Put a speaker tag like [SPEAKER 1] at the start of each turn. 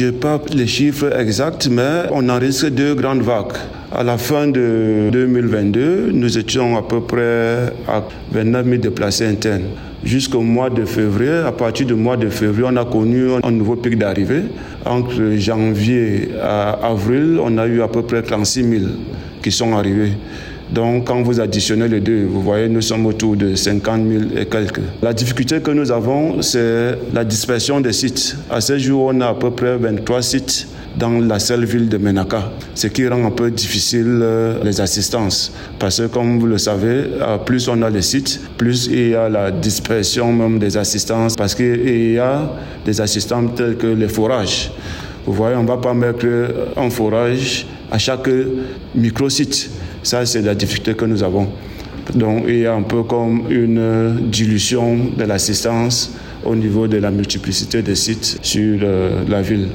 [SPEAKER 1] je n'ai pas les chiffres exacts, mais on enregistre deux grandes vagues. À la fin de 2022, nous étions à peu près à 29 000 déplacés internes. Jusqu'au mois de février, à partir du mois de février, on a connu un nouveau pic d'arrivée. Entre janvier à avril, on a eu à peu près 36 000 qui sont arrivés. Donc, quand vous additionnez les deux, vous voyez, nous sommes autour de 50 000 et quelques. La difficulté que nous avons, c'est la dispersion des sites. À ce jour, on a à peu près 23 sites dans la seule ville de Menaka, ce qui rend un peu difficile euh, les assistances. Parce que comme vous le savez, euh, plus on a les sites, plus il y a la dispersion même des assistances, parce qu'il y a des assistants tels que les forages. Vous voyez, on ne va pas mettre un forage à chaque micro-site. Ça, c'est la difficulté que nous avons. Donc, il y a un peu comme une dilution de l'assistance au niveau de la multiplicité des sites sur euh, la ville.